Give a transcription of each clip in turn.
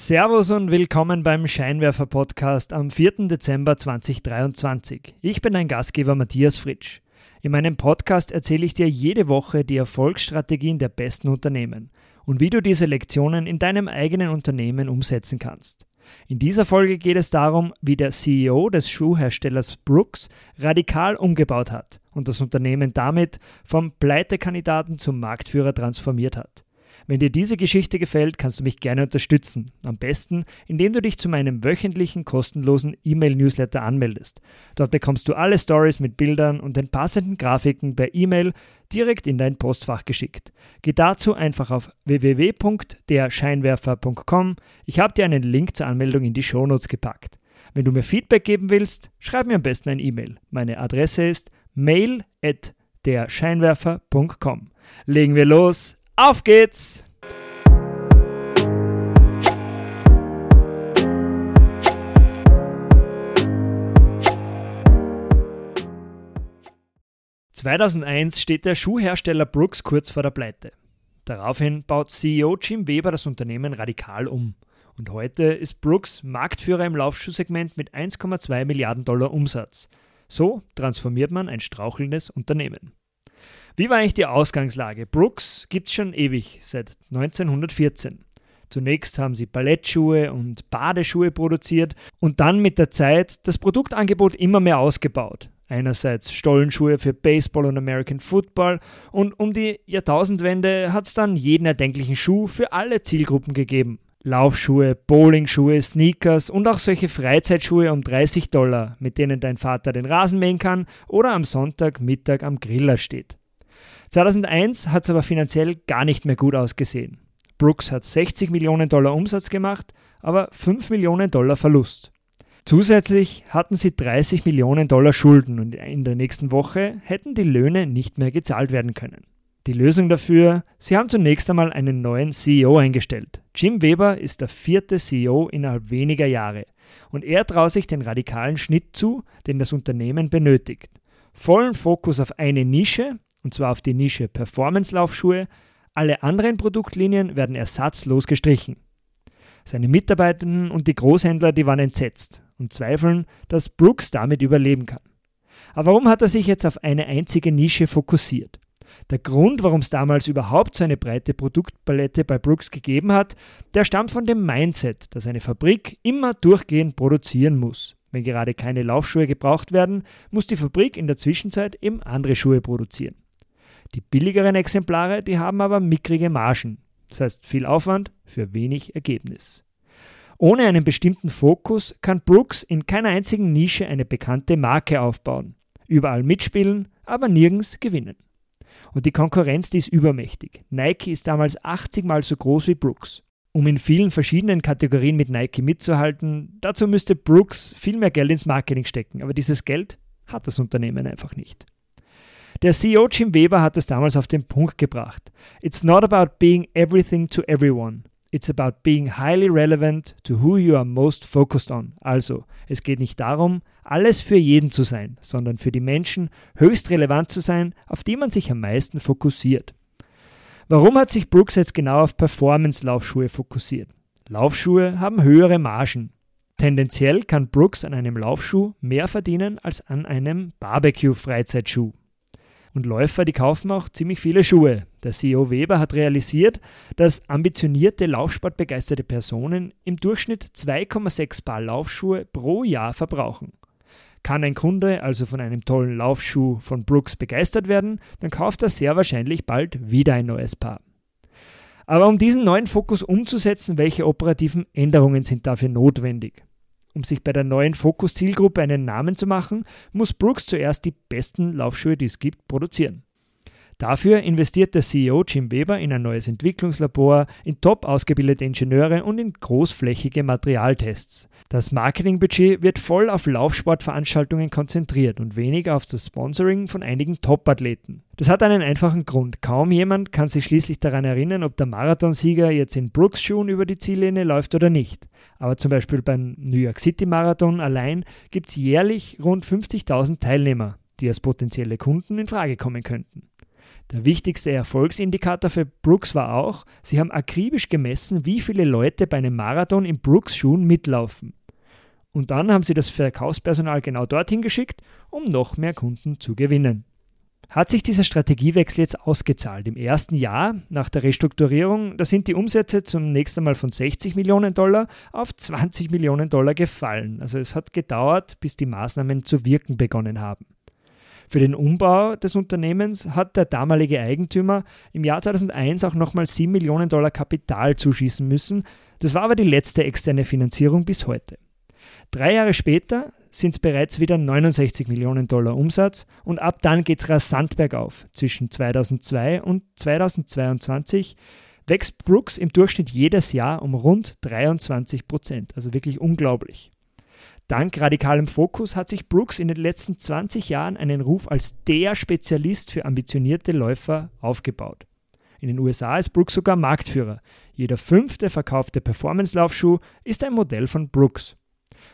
Servus und willkommen beim Scheinwerfer Podcast am 4. Dezember 2023. Ich bin dein Gastgeber Matthias Fritsch. In meinem Podcast erzähle ich dir jede Woche die Erfolgsstrategien der besten Unternehmen und wie du diese Lektionen in deinem eigenen Unternehmen umsetzen kannst. In dieser Folge geht es darum, wie der CEO des Schuhherstellers Brooks radikal umgebaut hat und das Unternehmen damit vom Pleitekandidaten zum Marktführer transformiert hat. Wenn dir diese Geschichte gefällt, kannst du mich gerne unterstützen. Am besten, indem du dich zu meinem wöchentlichen kostenlosen E-Mail-Newsletter anmeldest. Dort bekommst du alle Stories mit Bildern und den passenden Grafiken per E-Mail direkt in dein Postfach geschickt. Geh dazu einfach auf www.derscheinwerfer.com. Ich habe dir einen Link zur Anmeldung in die Shownotes gepackt. Wenn du mir Feedback geben willst, schreib mir am besten ein E-Mail. Meine Adresse ist mail at derscheinwerfer.com. Legen wir los. Auf geht's! (2001) steht der Schuhhersteller Brooks kurz vor der Pleite. Daraufhin baut CEO Jim Weber das Unternehmen radikal um. Und heute ist Brooks Marktführer im Laufschuhsegment mit 1,2 Milliarden Dollar Umsatz. So transformiert man ein strauchelndes Unternehmen. Wie war eigentlich die Ausgangslage? Brooks gibt es schon ewig, seit 1914. Zunächst haben sie Ballettschuhe und Badeschuhe produziert und dann mit der Zeit das Produktangebot immer mehr ausgebaut. Einerseits Stollenschuhe für Baseball und American Football und um die Jahrtausendwende hat es dann jeden erdenklichen Schuh für alle Zielgruppen gegeben. Laufschuhe, Bowlingschuhe, Sneakers und auch solche Freizeitschuhe um 30 Dollar, mit denen dein Vater den Rasen mähen kann oder am Sonntagmittag am Griller steht. 2001 hat es aber finanziell gar nicht mehr gut ausgesehen. Brooks hat 60 Millionen Dollar Umsatz gemacht, aber 5 Millionen Dollar Verlust. Zusätzlich hatten sie 30 Millionen Dollar Schulden und in der nächsten Woche hätten die Löhne nicht mehr gezahlt werden können. Die Lösung dafür, sie haben zunächst einmal einen neuen CEO eingestellt. Jim Weber ist der vierte CEO innerhalb weniger Jahre und er traut sich den radikalen Schnitt zu, den das Unternehmen benötigt. Vollen Fokus auf eine Nische und zwar auf die Nische Performance-Laufschuhe. Alle anderen Produktlinien werden ersatzlos gestrichen. Seine Mitarbeitenden und die Großhändler, die waren entsetzt und zweifeln, dass Brooks damit überleben kann. Aber warum hat er sich jetzt auf eine einzige Nische fokussiert? Der Grund, warum es damals überhaupt so eine breite Produktpalette bei Brooks gegeben hat, der stammt von dem Mindset, dass eine Fabrik immer durchgehend produzieren muss. Wenn gerade keine Laufschuhe gebraucht werden, muss die Fabrik in der Zwischenzeit eben andere Schuhe produzieren. Die billigeren Exemplare, die haben aber mickrige Margen. Das heißt viel Aufwand für wenig Ergebnis. Ohne einen bestimmten Fokus kann Brooks in keiner einzigen Nische eine bekannte Marke aufbauen. Überall mitspielen, aber nirgends gewinnen. Und die Konkurrenz, die ist übermächtig. Nike ist damals 80 mal so groß wie Brooks. Um in vielen verschiedenen Kategorien mit Nike mitzuhalten, dazu müsste Brooks viel mehr Geld ins Marketing stecken, aber dieses Geld hat das Unternehmen einfach nicht. Der CEO Jim Weber hat es damals auf den Punkt gebracht. It's not about being everything to everyone. It's about being highly relevant to who you are most focused on. Also, es geht nicht darum, alles für jeden zu sein, sondern für die Menschen höchst relevant zu sein, auf die man sich am meisten fokussiert. Warum hat sich Brooks jetzt genau auf Performance-Laufschuhe fokussiert? Laufschuhe haben höhere Margen. Tendenziell kann Brooks an einem Laufschuh mehr verdienen als an einem Barbecue-Freizeitschuh. Und Läufer, die kaufen auch ziemlich viele Schuhe. Der CEO Weber hat realisiert, dass ambitionierte, laufsportbegeisterte Personen im Durchschnitt 2,6 Paar Laufschuhe pro Jahr verbrauchen. Kann ein Kunde also von einem tollen Laufschuh von Brooks begeistert werden, dann kauft er sehr wahrscheinlich bald wieder ein neues Paar. Aber um diesen neuen Fokus umzusetzen, welche operativen Änderungen sind dafür notwendig? Um sich bei der neuen Fokus-Zielgruppe einen Namen zu machen, muss Brooks zuerst die besten Laufschuhe, die es gibt, produzieren. Dafür investiert der CEO Jim Weber in ein neues Entwicklungslabor, in top ausgebildete Ingenieure und in großflächige Materialtests. Das Marketingbudget wird voll auf Laufsportveranstaltungen konzentriert und weniger auf das Sponsoring von einigen Top-Athleten. Das hat einen einfachen Grund. Kaum jemand kann sich schließlich daran erinnern, ob der Marathonsieger jetzt in Brooks-Schuhen über die Ziellinie läuft oder nicht. Aber zum Beispiel beim New York City Marathon allein gibt es jährlich rund 50.000 Teilnehmer, die als potenzielle Kunden in Frage kommen könnten. Der wichtigste Erfolgsindikator für Brooks war auch, sie haben akribisch gemessen, wie viele Leute bei einem Marathon in Brooks Schuhen mitlaufen. Und dann haben sie das Verkaufspersonal genau dorthin geschickt, um noch mehr Kunden zu gewinnen. Hat sich dieser Strategiewechsel jetzt ausgezahlt? Im ersten Jahr nach der Restrukturierung, da sind die Umsätze zunächst einmal von 60 Millionen Dollar auf 20 Millionen Dollar gefallen. Also es hat gedauert, bis die Maßnahmen zu wirken begonnen haben. Für den Umbau des Unternehmens hat der damalige Eigentümer im Jahr 2001 auch nochmal 7 Millionen Dollar Kapital zuschießen müssen. Das war aber die letzte externe Finanzierung bis heute. Drei Jahre später sind es bereits wieder 69 Millionen Dollar Umsatz und ab dann geht es rasant bergauf. Zwischen 2002 und 2022 wächst Brooks im Durchschnitt jedes Jahr um rund 23 Prozent, also wirklich unglaublich. Dank radikalem Fokus hat sich Brooks in den letzten 20 Jahren einen Ruf als der Spezialist für ambitionierte Läufer aufgebaut. In den USA ist Brooks sogar Marktführer. Jeder fünfte verkaufte Performance-Laufschuh ist ein Modell von Brooks.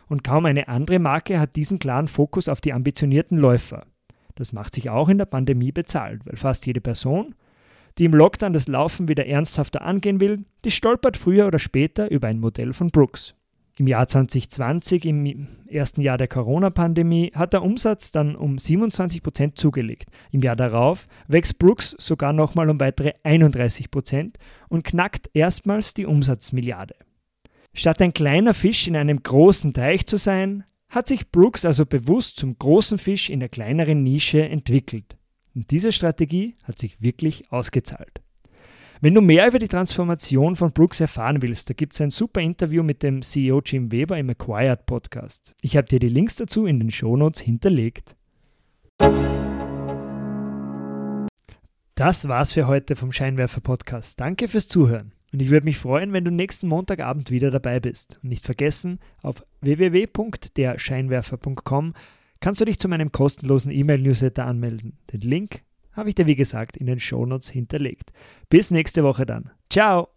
Und kaum eine andere Marke hat diesen klaren Fokus auf die ambitionierten Läufer. Das macht sich auch in der Pandemie bezahlt, weil fast jede Person, die im Lockdown das Laufen wieder ernsthafter angehen will, die stolpert früher oder später über ein Modell von Brooks. Im Jahr 2020, im ersten Jahr der Corona-Pandemie, hat der Umsatz dann um 27 Prozent zugelegt. Im Jahr darauf wächst Brooks sogar nochmal um weitere 31 Prozent und knackt erstmals die Umsatzmilliarde. Statt ein kleiner Fisch in einem großen Teich zu sein, hat sich Brooks also bewusst zum großen Fisch in der kleineren Nische entwickelt. Und diese Strategie hat sich wirklich ausgezahlt. Wenn du mehr über die Transformation von Brooks erfahren willst, da gibt es ein super Interview mit dem CEO Jim Weber im Acquired Podcast. Ich habe dir die Links dazu in den Shownotes hinterlegt. Das war's für heute vom Scheinwerfer Podcast. Danke fürs Zuhören. Und ich würde mich freuen, wenn du nächsten Montagabend wieder dabei bist. Und nicht vergessen, auf www.derscheinwerfer.com kannst du dich zu meinem kostenlosen E-Mail-Newsletter anmelden. Den Link habe ich dir wie gesagt in den Shownotes hinterlegt. Bis nächste Woche dann. Ciao!